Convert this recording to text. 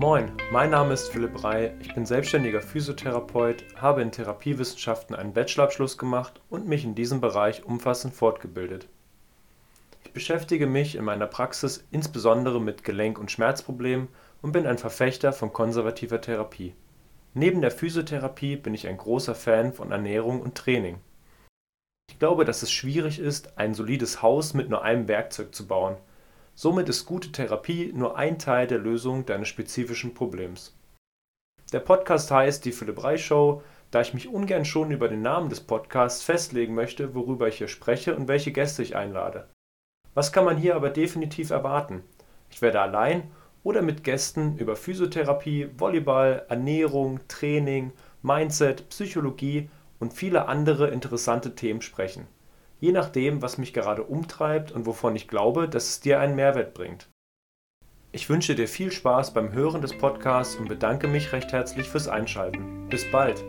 Moin, mein Name ist Philipp Rey, ich bin selbstständiger Physiotherapeut, habe in Therapiewissenschaften einen Bachelorabschluss gemacht und mich in diesem Bereich umfassend fortgebildet. Ich beschäftige mich in meiner Praxis insbesondere mit Gelenk- und Schmerzproblemen und bin ein Verfechter von konservativer Therapie. Neben der Physiotherapie bin ich ein großer Fan von Ernährung und Training. Ich glaube, dass es schwierig ist, ein solides Haus mit nur einem Werkzeug zu bauen Somit ist gute Therapie nur ein Teil der Lösung deines spezifischen Problems. Der Podcast heißt Die Philipp Reich Show, da ich mich ungern schon über den Namen des Podcasts festlegen möchte, worüber ich hier spreche und welche Gäste ich einlade. Was kann man hier aber definitiv erwarten? Ich werde allein oder mit Gästen über Physiotherapie, Volleyball, Ernährung, Training, Mindset, Psychologie und viele andere interessante Themen sprechen je nachdem, was mich gerade umtreibt und wovon ich glaube, dass es dir einen Mehrwert bringt. Ich wünsche dir viel Spaß beim Hören des Podcasts und bedanke mich recht herzlich fürs Einschalten. Bis bald!